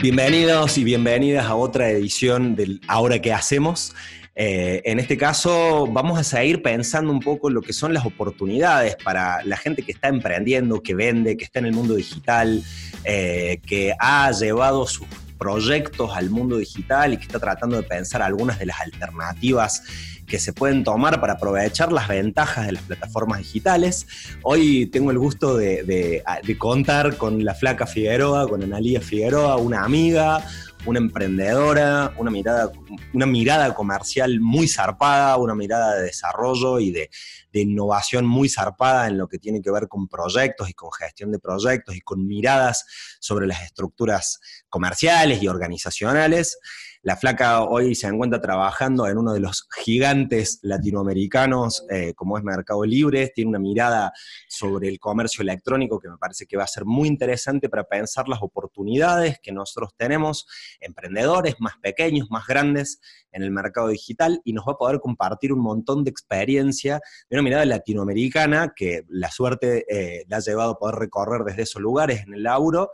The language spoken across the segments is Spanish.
Bienvenidos y bienvenidas a otra edición del Ahora que hacemos. Eh, en este caso vamos a seguir pensando un poco lo que son las oportunidades para la gente que está emprendiendo, que vende, que está en el mundo digital, eh, que ha llevado sus proyectos al mundo digital y que está tratando de pensar algunas de las alternativas que se pueden tomar para aprovechar las ventajas de las plataformas digitales. Hoy tengo el gusto de, contar con la flaca Figueroa, con Analía Figueroa, una amiga, una emprendedora, una mirada, una mirada comercial muy zarpada, una mirada de desarrollo y de, de, innovación muy zarpada en lo que tiene que ver con proyectos y con gestión de proyectos y con miradas sobre las estructuras comerciales y organizacionales. La flaca hoy se encuentra trabajando en uno de los gigantes latinoamericanos, eh, como es Mercado Libre, tiene una mirada sobre el comercio electrónico que me parece que va a ser muy interesante para pensar las oportunidades que nosotros tenemos, emprendedores más pequeños, más grandes, en el mercado digital y nos va a poder compartir un montón de experiencia de una mirada latinoamericana que la suerte eh, la ha llevado a poder recorrer desde esos lugares en el lauro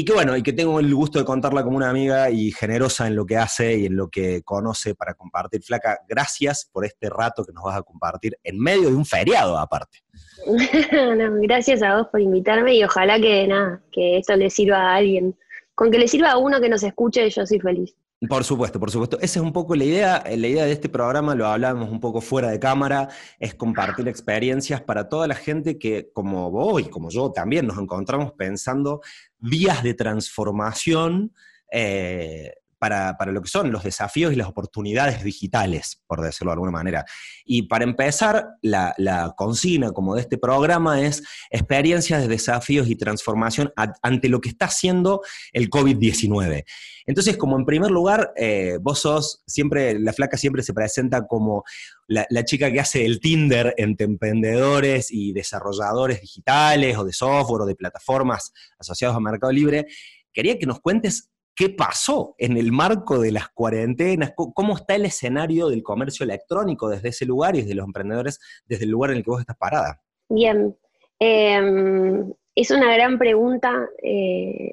y que bueno, y que tengo el gusto de contarla como una amiga y generosa en lo que hace y en lo que conoce para compartir. Flaca, gracias por este rato que nos vas a compartir en medio de un feriado aparte. gracias a vos por invitarme y ojalá que nada, que esto le sirva a alguien. Con que le sirva a uno que nos escuche, yo soy feliz. Por supuesto, por supuesto. Esa es un poco la idea. La idea de este programa, lo hablábamos un poco fuera de cámara, es compartir experiencias para toda la gente que, como vos y como yo también, nos encontramos pensando vías de transformación eh, para, lo que son los desafíos y las oportunidades digitales, por decirlo de alguna manera. Y para empezar, la, consigna como de este programa es experiencias de desafíos y transformación ante lo que está haciendo el COVID-19. Entonces, como en primer lugar, eh, vos sos, siempre, la flaca siempre se presenta como la, la, chica que hace el Tinder entre emprendedores y desarrolladores digitales o de software o de plataformas asociados a Mercado Libre. Quería que nos cuentes qué pasó en el marco de las cuarentenas, cómo está el escenario del comercio electrónico desde ese lugar y desde los emprendedores desde el lugar en el que vos estás parada. Bien, em, es una gran pregunta eh,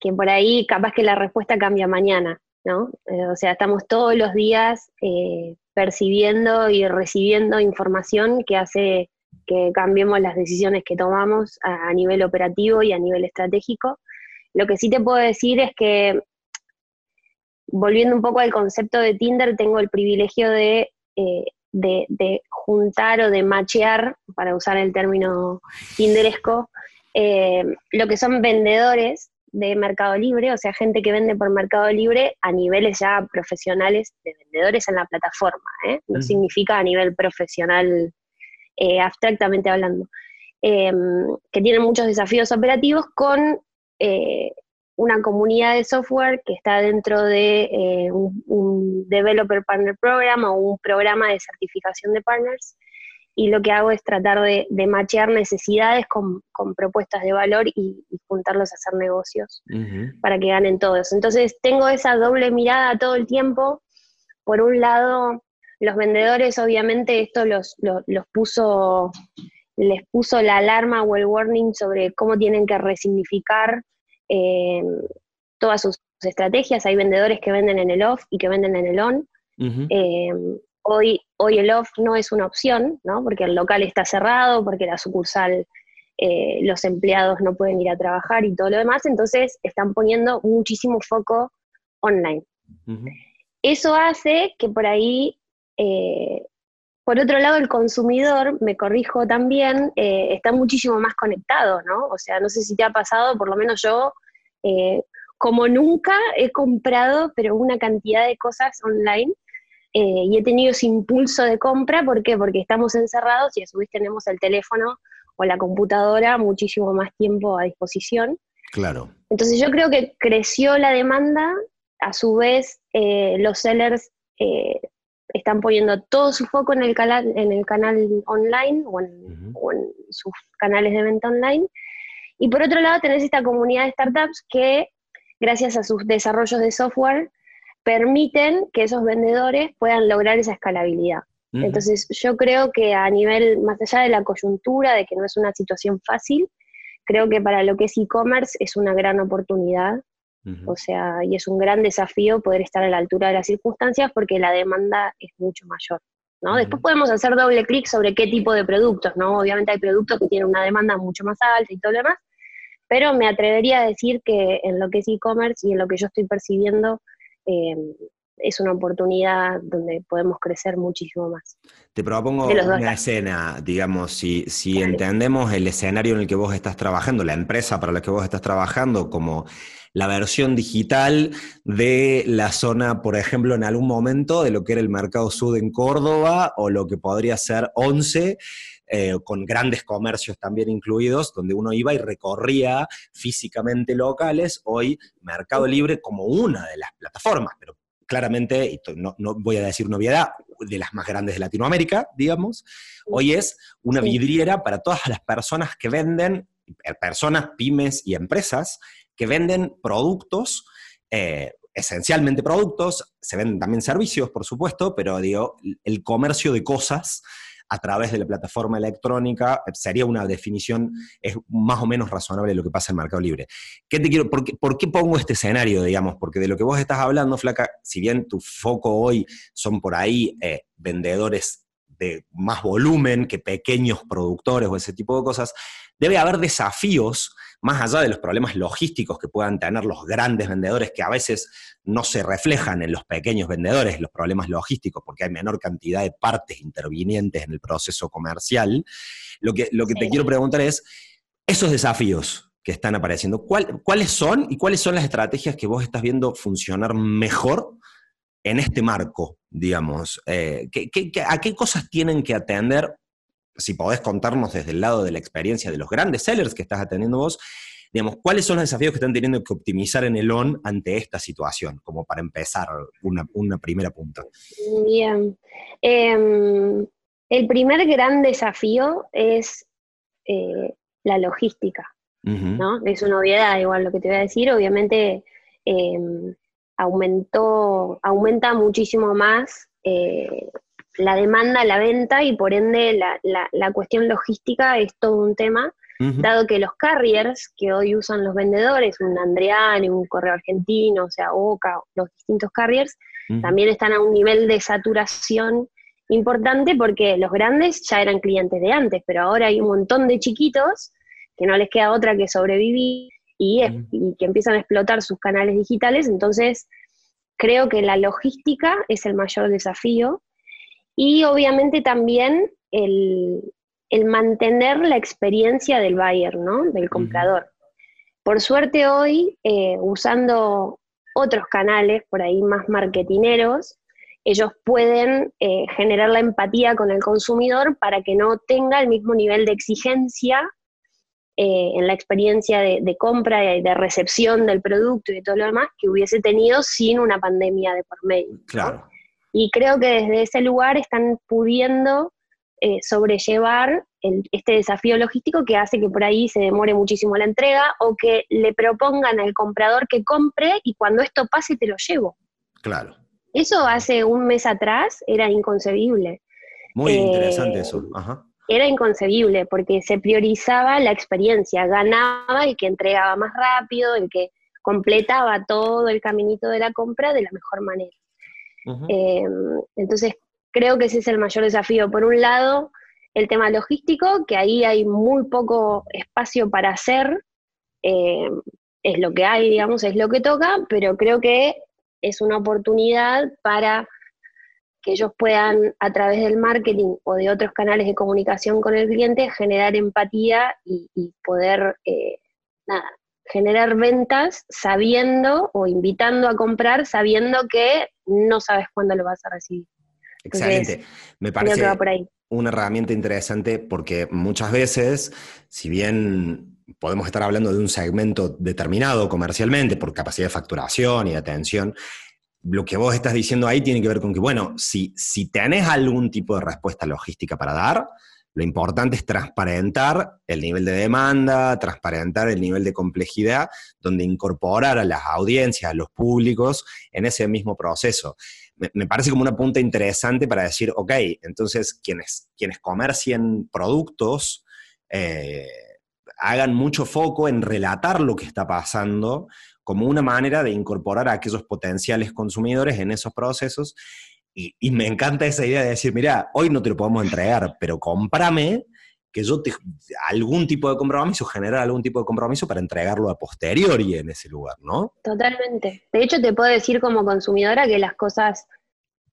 que por ahí capaz que la respuesta cambia mañana, ¿no? Eh, o sea, estamos todos los días eh, percibiendo y recibiendo información que hace que cambiemos las decisiones que tomamos a nivel operativo y a nivel estratégico. Lo que sí te puedo decir es que, volviendo un poco al concepto de Tinder, tengo el privilegio de, eh, juntar o de machear, para usar el término tinderesco, eh, lo que son vendedores de Mercado Libre, o sea, gente que vende por Mercado Libre a niveles ya profesionales de vendedores en la plataforma, ¿eh? no significa a nivel profesional abstractamente hablando, que tienen muchos desafíos operativos con eh, una comunidad de software que está dentro de eh, un, Developer Partner Program o un programa de certificación de partners. Y lo que hago es tratar de, de machear necesidades con, propuestas de valor y, juntarlos a hacer negocios para que ganen todos. Entonces tengo esa doble mirada todo el tiempo. Por un lado, los vendedores obviamente esto los, los puso les puso la alarma o el warning sobre cómo tienen que resignificar eh, todas sus estrategias. Hay vendedores que venden en el off y que venden en el on. Eh, hoy, hoy el off no es una opción, ¿no? porque el local está cerrado, porque la sucursal, eh, los empleados no pueden ir a trabajar y todo lo demás, entonces están poniendo muchísimo foco online. Eso hace que por ahí por otro lado, el consumidor, me corrijo también, eh, está muchísimo más conectado, ¿no? O sea, no sé si te ha pasado, por lo menos yo, eh, como nunca he comprado, pero una cantidad de cosas online eh, y he tenido ese impulso de compra, ¿por qué? Porque estamos encerrados y a su vez tenemos el teléfono o la computadora muchísimo más tiempo a disposición. Claro. Entonces yo creo que creció la demanda, a su vez los sellers están poniendo todo su foco en el, canal, en el canal online o en, sus canales de venta online. Y por otro lado tenés esta comunidad de startups que, gracias a sus desarrollos de software, permiten que esos vendedores puedan lograr esa escalabilidad. Entonces yo creo que a nivel, más allá de la coyuntura, de que no es una situación fácil, creo que para lo que es e-commerce es una gran oportunidad. O sea, y es un gran desafío poder estar a la altura de las circunstancias porque la demanda es mucho mayor. ¿no? Después podemos hacer doble clic sobre qué tipo de productos, ¿no? Obviamente hay productos que tienen una demanda mucho más alta y todo lo demás, pero me atrevería a decir que en lo que es e-commerce y en lo que yo estoy percibiendo, eh, es una oportunidad donde podemos crecer muchísimo más. Te propongo una escena, digamos, si, si entendemos el escenario en el que vos estás trabajando, la empresa para la que vos estás trabajando, como la versión digital de la zona, por ejemplo, en algún momento de lo que era el Mercado Sud en Córdoba o lo que podría ser Once, eh, con grandes comercios también incluidos, donde uno iba y recorría físicamente locales, hoy Mercado Libre como una de las plataformas, pero claramente, y no, voy a decir novedad, de las más grandes de Latinoamérica, digamos, hoy es una vidriera para todas las personas que venden, eh, personas, pymes y empresas, que venden productos, eh, esencialmente productos, se venden también servicios, por supuesto, pero digo, el comercio de cosas a través de la plataforma electrónica, sería una definición, es más o menos razonable de lo que pasa en Mercado Libre. ¿Qué te quiero, por, qué, pongo este escenario, digamos? Porque de lo que vos estás hablando, Flaca, si bien tu foco hoy son por ahí eh, vendedores de más volumen que pequeños productores o ese tipo de cosas, debe haber desafíos más allá de los problemas logísticos que puedan tener los grandes vendedores, que a veces no se reflejan en los pequeños vendedores, los problemas logísticos, porque hay menor cantidad de partes intervinientes en el proceso comercial, lo que, lo que te quiero preguntar es, esos desafíos que están apareciendo, ¿cuáles son y cuáles son las estrategias que vos estás viendo funcionar mejor en este marco, digamos? Eh, a qué cosas tienen que atender si podés contarnos desde el lado de la experiencia de los grandes sellers que estás atendiendo vos, digamos, ¿cuáles son los desafíos que están teniendo que optimizar en el ON ante esta situación? Como para empezar una, primera punta. Bien. Em, el primer gran desafío es eh, la logística, ¿no? Es una obviedad igual lo que te voy a decir. Obviamente em, aumentó, aumenta muchísimo más eh, la demanda, la venta y por ende la, la, cuestión logística es todo un tema, dado que los carriers que hoy usan los vendedores, un Andreani, un Correo Argentino, o sea, Oca, los distintos carriers, también están a un nivel de saturación importante porque los grandes ya eran clientes de antes, pero ahora hay un montón de chiquitos que no les queda otra que sobrevivir y, y que empiezan a explotar sus canales digitales, entonces creo que la logística es el mayor desafío y obviamente también el, mantener la experiencia del buyer, ¿no? Del comprador. Por suerte hoy, eh, usando otros canales por ahí más marketineros, ellos pueden eh, generar la empatía con el consumidor para que no tenga el mismo nivel de exigencia eh, en la experiencia de, de, compra y de recepción del producto y de todo lo demás que hubiese tenido sin una pandemia de por medio. Claro. Y creo que desde ese lugar están pudiendo eh, sobrellevar este desafío logístico que hace que por ahí se demore muchísimo la entrega o que le propongan al comprador que compre y cuando esto pase te lo llevo. Claro. Eso hace un mes atrás era inconcebible. Muy interesante eso. Era inconcebible porque se priorizaba la experiencia, ganaba el que entregaba más rápido, el que completaba todo el caminito de la compra de la mejor manera. Em, entonces, creo que ese es el mayor desafío. Por un lado, el tema logístico, que ahí hay muy poco espacio para hacer, em, es lo que hay, digamos, es lo que toca, pero creo que es una oportunidad para que ellos puedan, a través del marketing o de otros canales de comunicación con el cliente, generar empatía y, poder, eh, nada, generar ventas sabiendo o invitando a comprar sabiendo que no sabes cuándo lo vas a recibir. Excelente. Me parece una herramienta interesante porque muchas veces, si bien podemos estar hablando de un segmento determinado comercialmente por capacidad de facturación y de atención, lo que vos estás diciendo ahí tiene que ver con que, bueno, si, si tenés algún tipo de respuesta logística para dar, lo importante es transparentar el nivel de demanda, transparentar el nivel de complejidad, donde incorporar a las audiencias, a los públicos en ese mismo proceso. Me, parece como una punta interesante para decir, ok, entonces quienes, quienes comercien productos, eh, hagan mucho foco en relatar lo que está pasando como una manera de incorporar a aquellos potenciales consumidores en esos procesos. Y, y me encanta esa idea de decir, mira, hoy no te lo podemos entregar, pero cómprame que yo te, algún tipo de compromiso, generar algún tipo de compromiso para entregarlo a posteriori en ese lugar, ¿no? Totalmente. De hecho, te puedo decir como consumidora que las cosas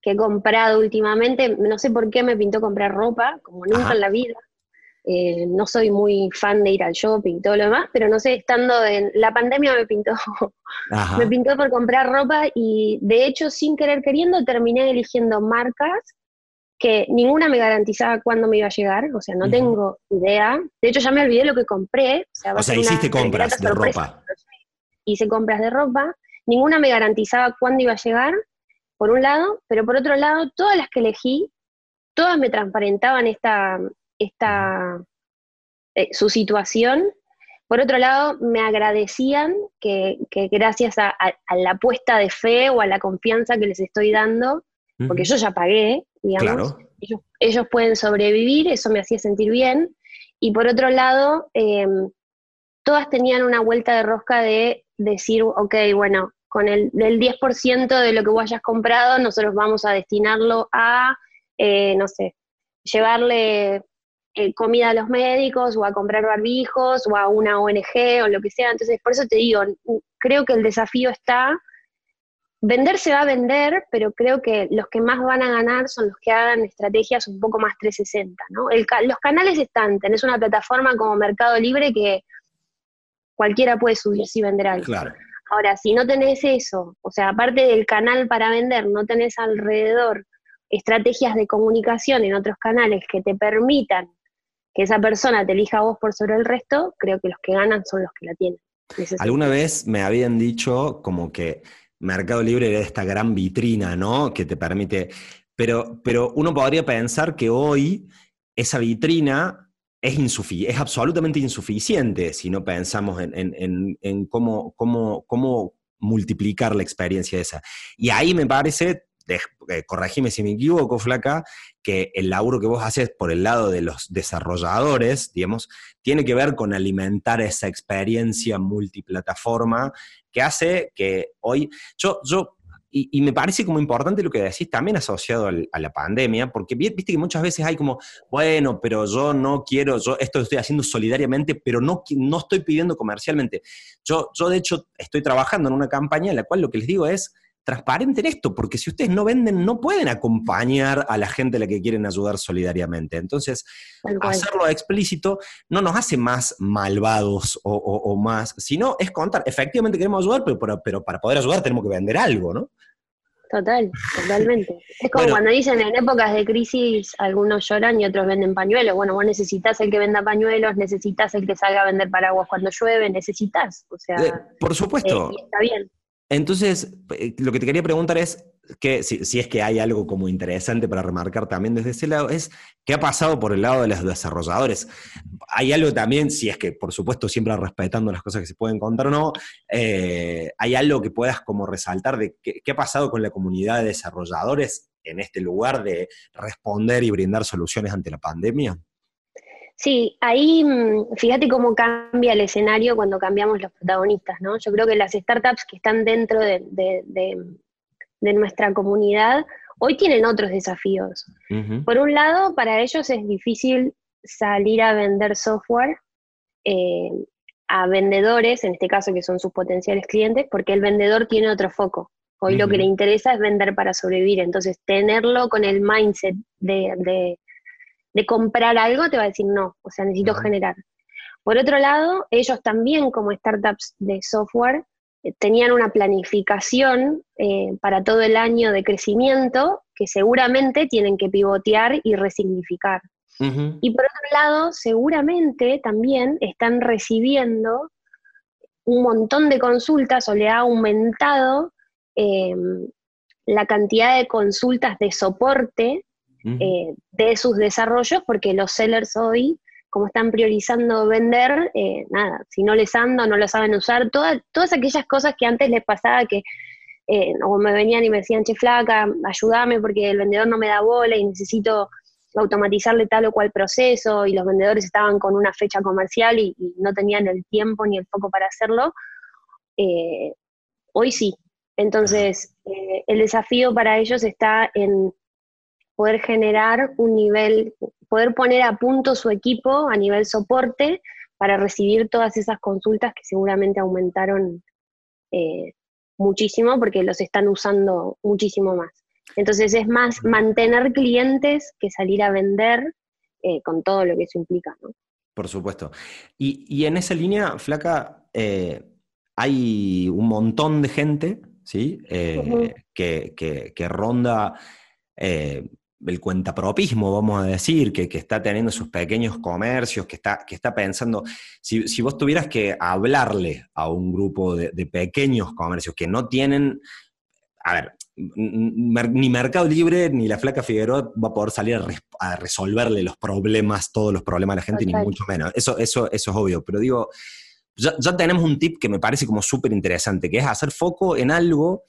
que he comprado últimamente, no sé por qué me pintó comprar ropa, como nunca en la vida. Eh, no soy muy fan de ir al shopping y todo lo demás, pero no sé, estando en la pandemia me pintó, me pintó por comprar ropa y de hecho sin querer queriendo terminé eligiendo marcas que ninguna me garantizaba cuándo me iba a llegar, o sea, no tengo idea. De hecho, ya me olvidé lo que compré. O sea, hiciste compras de ropa. Hice compras de ropa, ninguna me garantizaba cuándo iba a llegar, por un lado, pero por otro lado, todas las que elegí, todas me transparentaban esta, esta eh, su situación. Por otro lado, me agradecían que, gracias a, la apuesta de fe o a la confianza que les estoy dando, porque yo ya pagué, digamos, ellos, pueden sobrevivir, eso me hacía sentir bien. Y por otro lado, em, todas tenían una vuelta de rosca de decir, ok, bueno, con el del 10% de lo que vos hayas comprado, nosotros vamos a destinarlo a, eh, no sé, llevarle eh, comida a los médicos o a comprar barbijos o a una ONG o lo que sea. Entonces, por eso te digo, creo que el desafío está Vender se va a vender, pero creo que los que más van a ganar son los que hagan estrategias un poco más 360, ¿no? los canales están, tenés una plataforma como Mercado Libre que cualquiera puede subirse y vender algo. Claro. Ahora, si no tenés eso, o sea, aparte del canal para vender, no tenés alrededor estrategias de comunicación en otros canales que te permitan que esa persona te elija a vos por sobre el resto, creo que los que ganan son los que la tienen. Alguna vez me habían dicho como que Mercado Libre era esta gran vitrina, ¿no? Que te permite. Pero, pero uno podría pensar que hoy esa vitrina es, es absolutamente insuficiente si no pensamos en, cómo, cómo, cómo multiplicar la experiencia esa. Y ahí me parece eh, corregime si me equivoco, Flaca, que el laburo que vos haces por el lado de los desarrolladores, digamos, tiene que ver con alimentar esa experiencia multiplataforma que hace que hoy, yo, yo y, me parece como importante lo que decís también asociado a la pandemia, porque viste que muchas veces hay como, bueno, pero yo no quiero, yo esto lo estoy haciendo solidariamente, pero no, no estoy pidiendo comercialmente. Yo, yo de hecho estoy trabajando en una campaña en la cual lo que les digo es, transparenten esto, porque si ustedes no venden, no pueden acompañar a la gente a la que quieren ayudar solidariamente. Entonces, hacerlo explícito no nos hace más malvados o, más, sino es contar, efectivamente queremos ayudar, pero, pero, para poder ayudar tenemos que vender algo, ¿no? Total, totalmente. Es como cuando dicen en épocas de crisis algunos lloran y otros venden pañuelos. Bueno, vos necesitas el que venda pañuelos, necesitas el que salga a vender paraguas cuando llueve, necesitas. O sea, eh, por supuesto. Eh, está bien. Entonces, eh, lo que te quería preguntar es, que si, es que hay algo como interesante para remarcar también desde ese lado, es qué ha pasado por el lado de los desarrolladores. Hay algo también, si es que por supuesto siempre respetando las cosas que se pueden contar o no, eh, hay algo que puedas como resaltar de qué, qué ha pasado con la comunidad de desarrolladores en este lugar de responder y brindar soluciones ante la pandemia. Sí, ahí mm, fíjate cómo cambia el escenario cuando cambiamos los protagonistas, ¿no? Yo creo que las startups que están dentro de, nuestra comunidad hoy tienen otros desafíos. Por un lado, para ellos es difícil salir a vender software eh, a vendedores, en este caso que son sus potenciales clientes, porque el vendedor tiene otro foco. Hoy lo que le interesa es vender para sobrevivir, entonces tenerlo con el mindset de de comprar algo, te va a decir no, o sea, necesito generar. Por otro lado, ellos también como startups de software eh, tenían una planificación eh, para todo el año de crecimiento que seguramente tienen que pivotear y resignificar. Y por otro lado, seguramente también están recibiendo un montón de consultas o le ha aumentado em, la cantidad de consultas de soporte eh, de sus desarrollos, porque los sellers hoy, como están priorizando vender, eh, nada, si no les ando, no lo saben usar, todas aquellas cosas que antes les pasaba que eh, o me venían y me decían, che flaca, ayúdame porque el vendedor no me da bola y necesito automatizarle tal o cual proceso y los vendedores estaban con una fecha comercial y, no tenían el tiempo ni el foco para hacerlo, hoy sí. Entonces, el desafío para ellos está en poder generar un nivel, poder poner a punto su equipo a nivel soporte para recibir todas esas consultas que seguramente aumentaron eh, muchísimo porque los están usando muchísimo más. Entonces es más mantener clientes que salir a vender eh, con todo lo que eso implica, ¿no? Por supuesto. Y, en esa línea, Flaca, eh, hay un montón de gente, ¿sí? Eh, que, ronda el cuentapropismo, vamos a decir, que, está teniendo sus pequeños comercios, que está, que está pensando, si, vos tuvieras que hablarle a un grupo de, de pequeños comercios que no tienen, a ver, ni Mercado Libre ni la Flaca Figueroa va a poder salir a, resolverle los problemas, todos los problemas a la gente, ni mucho menos. Eso, eso, eso es obvio. Pero digo, ya, ya tenemos un tip que me parece como súper interesante, que es hacer foco en algo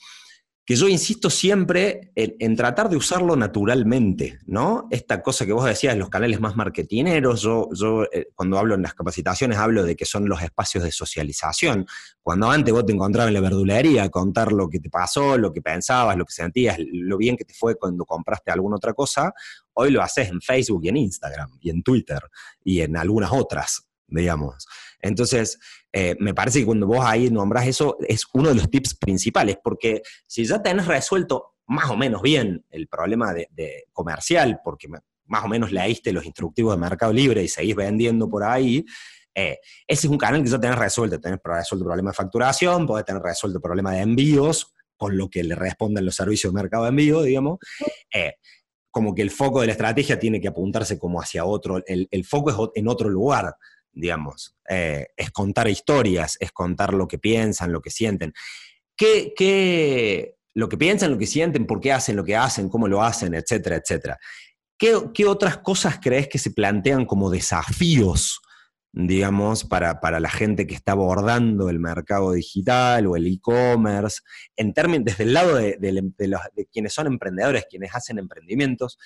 que yo insisto siempre en, tratar de usarlo naturalmente, ¿no? Esta cosa que vos decías, los canales más marketineros, yo, yo eh, cuando hablo en las capacitaciones hablo de que son los espacios de socialización. Cuando antes vos te encontrabas en la verdulería a contar lo que te pasó, lo que pensabas, lo que sentías, lo bien que te fue cuando compraste alguna otra cosa, hoy lo haces en Facebook y en Instagram y en Twitter y en algunas otras, digamos. Entonces, eh, me parece que cuando vos ahí nombras eso, es uno de los tips principales, porque si ya tenés resuelto más o menos bien el problema de, comercial, porque más o menos leíste los instructivos de Mercado Libre y seguís vendiendo por ahí, eh, ese es un canal que ya tenés resuelto. Tenés resuelto el problema de facturación, podés tener resuelto el problema de envíos, con lo que le responden los servicios de mercado de envío, digamos. Eh, como que el foco de la estrategia tiene que apuntarse como hacia otro, el, el foco es en otro lugar digamos. Eh, es contar historias, es contar lo que piensan, lo que sienten. ¿Qué, qué, lo que piensan, lo que sienten, por qué hacen lo que hacen, cómo lo hacen, etcétera, etcétera. ¿Qué, qué otras cosas crees que se plantean como desafíos, digamos, para, para la gente que está abordando el mercado digital o el e-commerce, en términos, desde el lado de, de quienes son emprendedores, quienes hacen emprendimientos?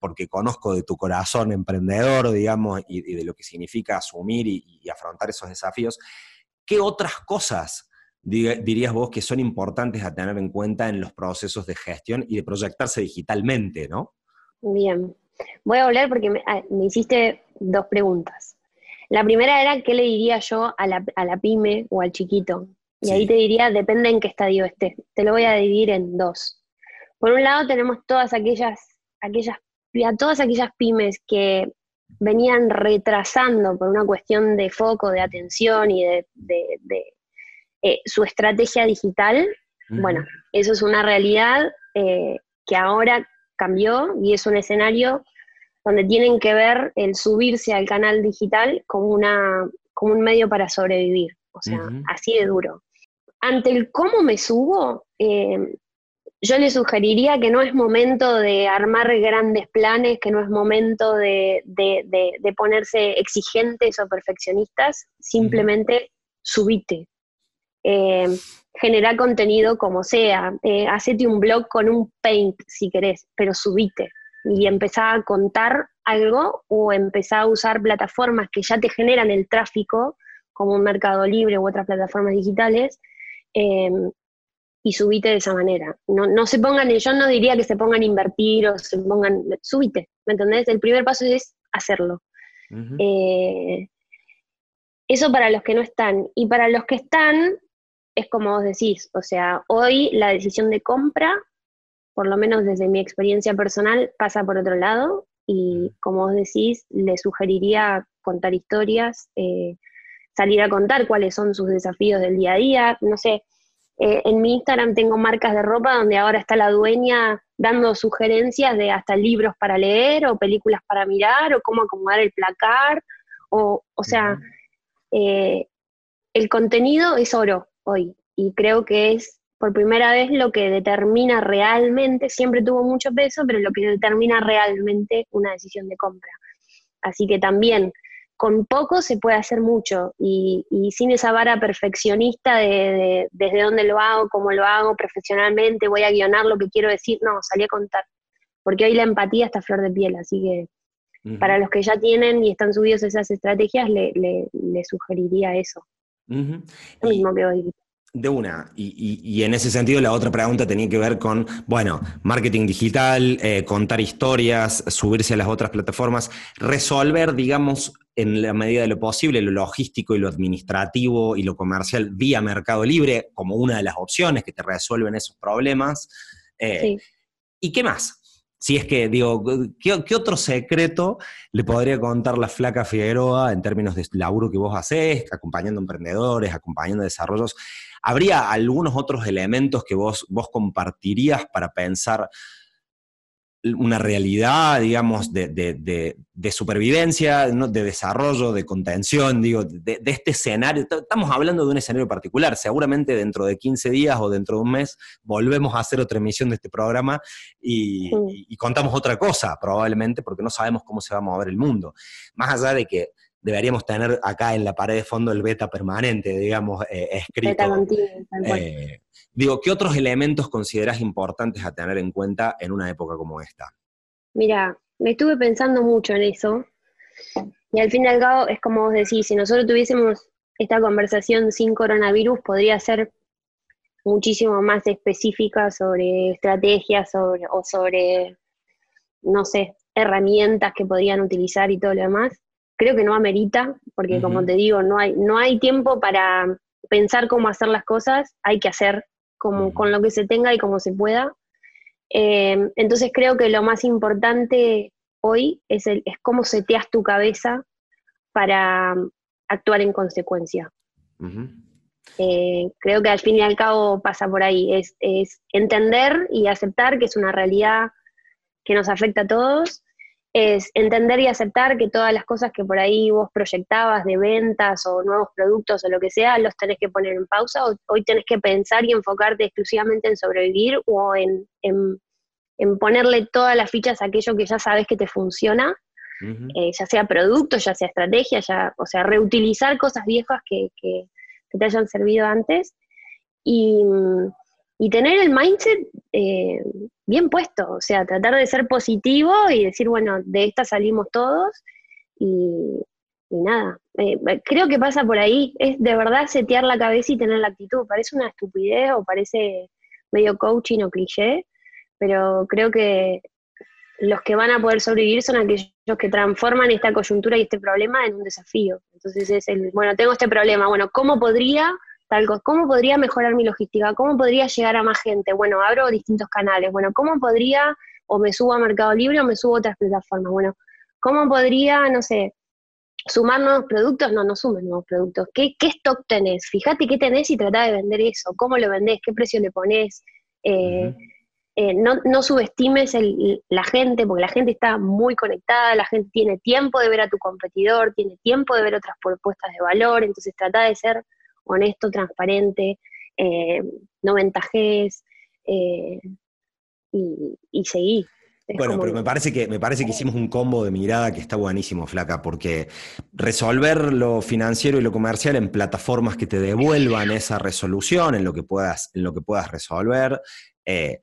Porque conozco de tu corazón emprendedor, digamos, y, de lo que significa asumir y, afrontar esos desafíos, ¿qué otras cosas dirías vos que son importantes a tener en cuenta en los procesos de gestión y de proyectarse digitalmente, no? Bien, voy a hablar porque me, ah, hiciste dos preguntas. La primera era, ¿qué le diría yo a la, pyme o al chiquito? Y ahí te diría, depende en qué estadio esté. Te lo voy a dividir en dos. Por un lado tenemos todas aquellas, aquellas y a todas aquellas pymes que venían retrasando por una cuestión de foco, de atención y de, eh, su estrategia digital, bueno, eso es una realidad eh, que ahora cambió y es un escenario donde tienen que ver el subirse al canal digital como, una, como un medio para sobrevivir, o sea, así de duro. Ante el cómo me subo, eh, yo le sugeriría que no es momento de armar grandes planes, que no es momento de, ponerse exigentes o perfeccionistas, simplemente subite. Eh, genera contenido como sea, eh, hacete un blog con un paint si querés, pero subite y empezá a contar algo o empezá a usar plataformas que ya te generan el tráfico, como un Mercado Libre u otras plataformas digitales, eh, y subite de esa manera. No, no se pongan, yo no diría que se pongan a invertir o se pongan, subite, ¿me entendés? El primer paso es hacerlo. Eh, eso para los que no están. Y para los que están, es como vos decís, o sea, hoy la decisión de compra, por lo menos desde mi experiencia personal, pasa por otro lado y como vos decís, le sugeriría contar historias, eh, salir a contar cuáles son sus desafíos del día a día, no sé, eh, en mi Instagram tengo marcas de ropa donde ahora está la dueña dando sugerencias de hasta libros para leer o películas para mirar o cómo acomodar el placar. O, o sea, eh, el contenido es oro hoy y creo que es por primera vez lo que determina realmente, siempre tuvo mucho peso, pero lo que determina realmente una decisión de compra. Así que también con poco se puede hacer mucho. Y, sin esa vara perfeccionista de, desde dónde lo hago, cómo lo hago profesionalmente, voy a guionar lo que quiero decir, no, salí a contar, porque hoy la empatía está flor de piel, así que para los que ya tienen y están subidos esas estrategias, le, sugeriría eso. Lo mismo que hoy. De una, y, en ese sentido la otra pregunta tenía que ver con, bueno, marketing digital, eh, contar historias, subirse a las otras plataformas, resolver, digamos, en la medida de lo posible, lo logístico y lo administrativo y lo comercial vía Mercado Libre como una de las opciones que te resuelven esos problemas. Eh, ¿Y qué más? Si es que, digo, ¿qué, otro secreto le podría contar la flaca Figueroa en términos de laburo que vos hacés, acompañando emprendedores, acompañando desarrollos? ¿Habría algunos otros elementos que vos, vos compartirías para pensar una realidad, digamos, de, supervivencia, de desarrollo, de contención, digo, de, este escenario. Estamos hablando de un escenario particular. Seguramente dentro de 15 días o dentro de un mes volvemos a hacer otra emisión de este programa y, y contamos otra cosa, probablemente, porque no sabemos cómo se va a mover el mundo. Más allá de que deberíamos tener acá en la pared de fondo el beta permanente, digamos, eh, escrito. Eh, digo, ¿qué otros elementos consideras importantes a tener en cuenta en una época como esta? Mira, me estuve pensando mucho en eso. Y al fin y al cabo, es como vos decís, si nosotros tuviésemos esta conversación sin coronavirus, podría ser muchísimo más específica sobre estrategias sobre, o sobre, no sé, herramientas que podrían utilizar y todo lo demás creo que no amerita, porque como te digo, no hay, no hay tiempo para pensar cómo hacer las cosas, hay que hacer como, con lo que se tenga y como se pueda. Eh, entonces creo que lo más importante hoy es, el, es cómo seteas tu cabeza para actuar en consecuencia. Eh, creo que al fin y al cabo pasa por ahí, es, es entender y aceptar que es una realidad que nos afecta a todos, es entender y aceptar que todas las cosas que por ahí vos proyectabas de ventas o nuevos productos o lo que sea, los tenés que poner en pausa. hoy tenés que pensar y enfocarte exclusivamente en sobrevivir o en, ponerle todas las fichas a aquello que ya sabes que te funciona, eh, ya sea producto, ya sea estrategia, ya, o sea, reutilizar cosas viejas que, que te hayan servido antes. Y, y tener el mindset eh, bien puesto, o sea, tratar de ser positivo y decir, bueno, de esta salimos todos y, nada, eh, creo que pasa por ahí, es de verdad setear la cabeza y tener la actitud, parece una estupidez o parece medio coaching o cliché, pero creo que los que van a poder sobrevivir son aquellos que transforman esta coyuntura y este problema en un desafío. Entonces es el, bueno, tengo este problema, bueno, ¿cómo podría ¿Cómo podría mejorar mi logística? ¿Cómo podría llegar a más gente? Bueno, abro distintos canales. Bueno, ¿cómo podría, o me subo a Mercado Libre o me subo a otras plataformas? Bueno, ¿cómo podría, no sé, sumar nuevos productos? No, no sumes nuevos productos. ¿Qué, stock tenés? Fíjate qué tenés y trata de vender eso. ¿Cómo lo vendés? ¿Qué precio le pones? Eh, eh, no, subestimes la gente, porque la gente está muy conectada, la gente tiene tiempo de ver a tu competidor, tiene tiempo de ver otras propuestas de valor, entonces trata de ser honesto, transparente, eh, no ventajes eh, y, y seguí. bueno, pero me parece, que, me parece que hicimos un combo de mirada que está buenísimo, Flaca, porque resolver lo financiero y lo comercial en plataformas que te devuelvan esa resolución en lo que puedas, en lo que puedas resolver, eh,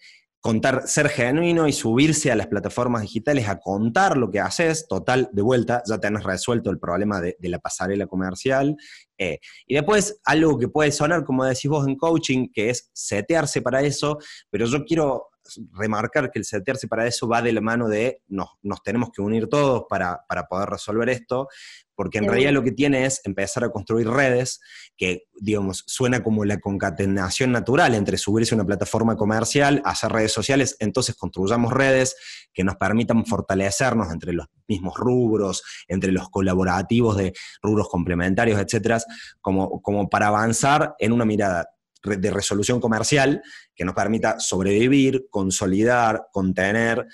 contar, ser genuino y subirse a las plataformas digitales a contar lo que haces, total, de vuelta, ya tenés resuelto el problema de, la pasarela comercial. Eh, y después, algo que puede sonar, como decís vos en coaching, que es setearse para eso, pero yo quiero remarcar que el setearse para eso va de la mano de nos, nos tenemos que unir todos para, para, poder resolver esto, porque en realidad lo que tiene es empezar a construir redes que, digamos, suena como la concatenación natural entre subirse a una plataforma comercial, hacer redes sociales, entonces construyamos redes que nos permitan fortalecernos entre los mismos rubros, entre los colaborativos de rubros complementarios, etcétera, como, como para avanzar en una mirada de resolución comercial que nos permita sobrevivir, consolidar, contener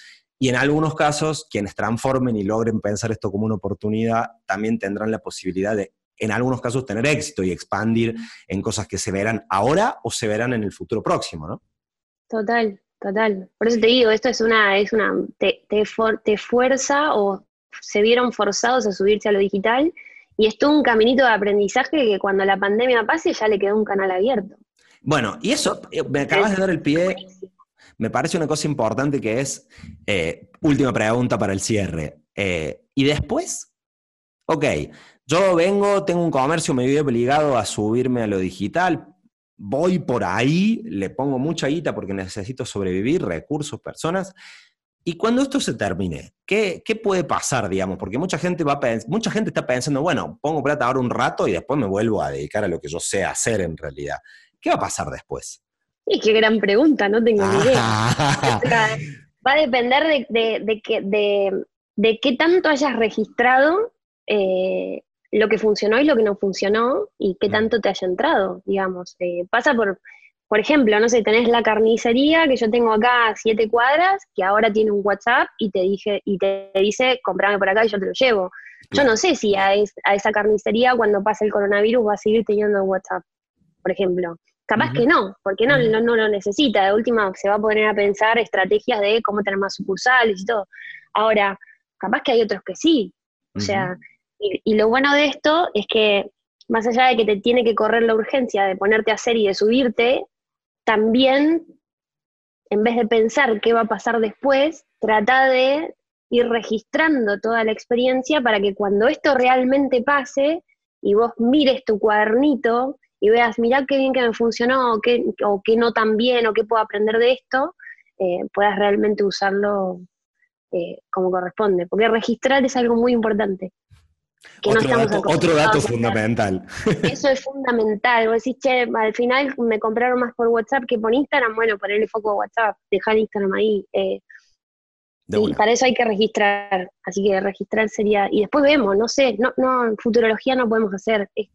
y en algunos casos, quienes transformen y logren pensar esto como una oportunidad, también tendrán la posibilidad de, en algunos casos, tener éxito y expandir en cosas que se verán ahora o se verán en el futuro próximo, ¿no? Total, total. Por eso te digo, esto es una, es una, te, te, fuerza o se vieron forzados a subirse a lo digital y es un caminito de aprendizaje que cuando la pandemia pase ya le quedó un canal abierto. Bueno, y eso, eh, me acabas de dar el pie me parece una cosa importante que es, eh, última pregunta para el cierre, Eh, y después, ok, yo vengo, tengo un comercio, me veo obligado a subirme a lo digital, voy por ahí, le pongo mucha guita porque necesito sobrevivir, recursos, personas. Y cuando esto se termine, ¿qué, puede pasar, digamos? Porque mucha gente, va mucha gente está pensando, bueno, pongo plata ahora un rato y después me vuelvo a dedicar a lo que yo sé hacer en realidad. ¿Qué va a pasar después? Y qué gran pregunta, no tengo ni idea. va a depender de, de, de, qué tanto hayas registrado eh, lo que funcionó y lo que no funcionó y qué tanto te haya entrado, digamos. Eh, pasa por, por ejemplo, no sé, tenés la carnicería que yo tengo acá a siete cuadras, que ahora tiene un WhatsApp y te dije, y te dice, comprame por acá y yo te lo llevo. Yo no sé si a, esa carnicería cuando pase el coronavirus va a seguir teniendo WhatsApp, por ejemplo. Capaz que no, porque no, no, lo necesita. De última se va a poner a pensar estrategias de cómo tener más sucursales y todo. Ahora, capaz que hay otros que sí. O sea, y, lo bueno de esto es que más allá de que te tiene que correr la urgencia de ponerte a hacer y de subirte, también, en vez de pensar qué va a pasar después, trata de ir registrando toda la experiencia para que cuando esto realmente pase y vos mires tu cuadernito y veas, mirá qué bien que me funcionó, o qué, o qué no tan bien, o qué puedo aprender de esto, eh, puedas realmente usarlo eh, como corresponde. Porque registrar es algo muy importante otro, dato, fundamental. Eso es fundamental. Vos decís, che, al final me compraron más por WhatsApp que por Instagram. Bueno, ponerle foco a WhatsApp, dejar Instagram ahí. Eh, y para eso hay que registrar. Así que registrar sería. Y después vemos, no sé, no, no, futurología no podemos hacer. Es,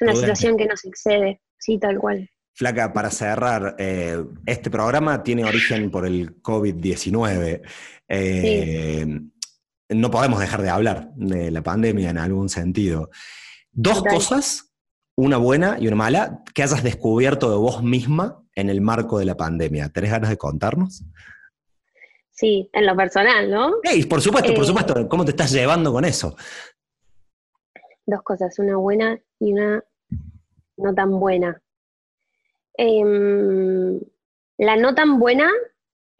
una situación que nos excede. Sí, tal cual. Flaca, para cerrar, eh, este programa tiene origen por el COVID-19. Eh, no podemos dejar de hablar de la pandemia en algún sentido. Dos cosas, una buena y una mala, que hayas descubierto de vos misma en el marco de la pandemia. ¿Tenés ganas de contarnos? Sí, en lo personal, ¿no? por supuesto, por eh, supuesto. ¿Cómo te estás llevando con eso? Dos cosas, una buena y una no tan buena. Em, la no tan buena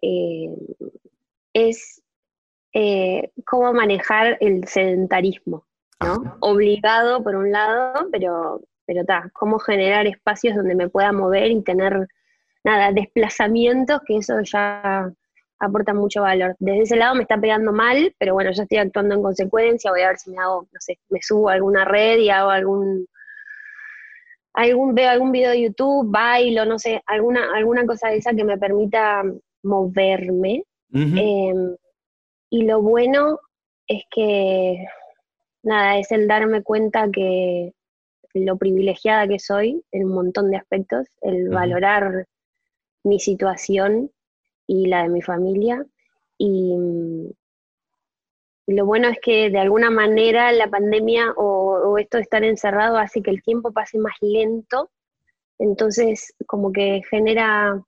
eh, es eh, cómo manejar el sedentarismo, ¿no? Obligado por un lado, pero pero está, cómo generar espacios donde me pueda mover y tener, nada, desplazamientos, que eso ya aporta mucho valor. Desde ese lado me está pegando mal, pero bueno, ya estoy actuando en consecuencia, voy a ver si me hago, no sé, me subo a alguna red y hago algún, algún veo algún video de YouTube, bailo, no sé, alguna, alguna cosa de esa que me permita moverme. Y lo bueno es que, nada, es el darme cuenta que lo privilegiada que soy en un montón de aspectos, el valorar mi situación y la de mi familia. Y, lo bueno es que de alguna manera la pandemia o, esto de estar encerrado hace que el tiempo pase más lento. Entonces, como que genera,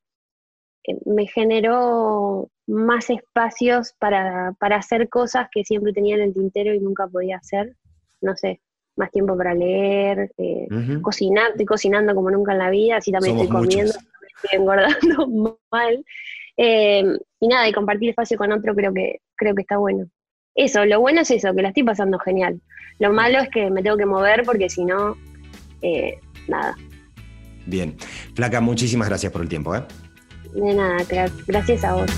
eh, me generó más espacios para, hacer cosas que siempre tenía en el tintero y nunca podía hacer. No sé, más tiempo para leer, eh, cocinar, estoy cocinando como nunca en la vida, así también estoy comiendo, estoy engordando mal. Eh, y nada, y compartir espacio con otro creo que, creo que está bueno. Eso, lo bueno es eso, que la estoy pasando genial. Lo malo es que me tengo que mover porque si no, eh, nada. Bien. Flaca, muchísimas gracias por el tiempo. ¿eh? De nada, gracias a vos.